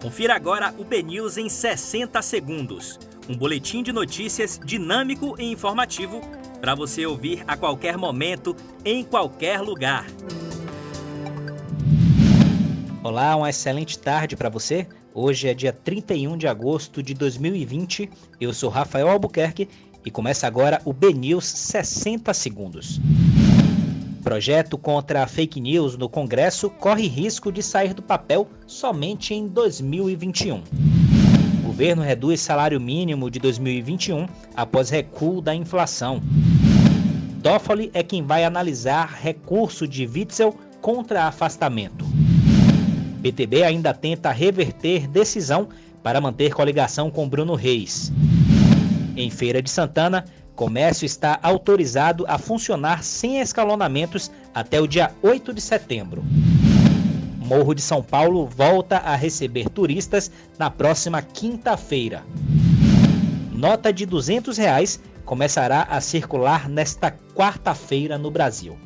Confira agora o BNews em 60 segundos. Um boletim de notícias dinâmico e informativo para você ouvir a qualquer momento, em qualquer lugar. Olá, uma excelente tarde para você. Hoje é dia 31 de agosto de 2020. Eu sou Rafael Albuquerque e começa agora o BNews 60 segundos. Projeto contra a fake news no Congresso corre risco de sair do papel somente em 2021. O governo reduz salário mínimo de 2021 após recuo da inflação. Toffoli é quem vai analisar recurso de Witzel contra afastamento. PTB ainda tenta reverter decisão para manter coligação com Bruno Reis. Em Feira de Santana, comércio está autorizado a funcionar sem escalonamentos até o dia 8 de setembro. Morro de São Paulo volta a receber turistas na próxima quinta-feira. Nota de 200 reais começará a circular nesta quarta-feira no Brasil.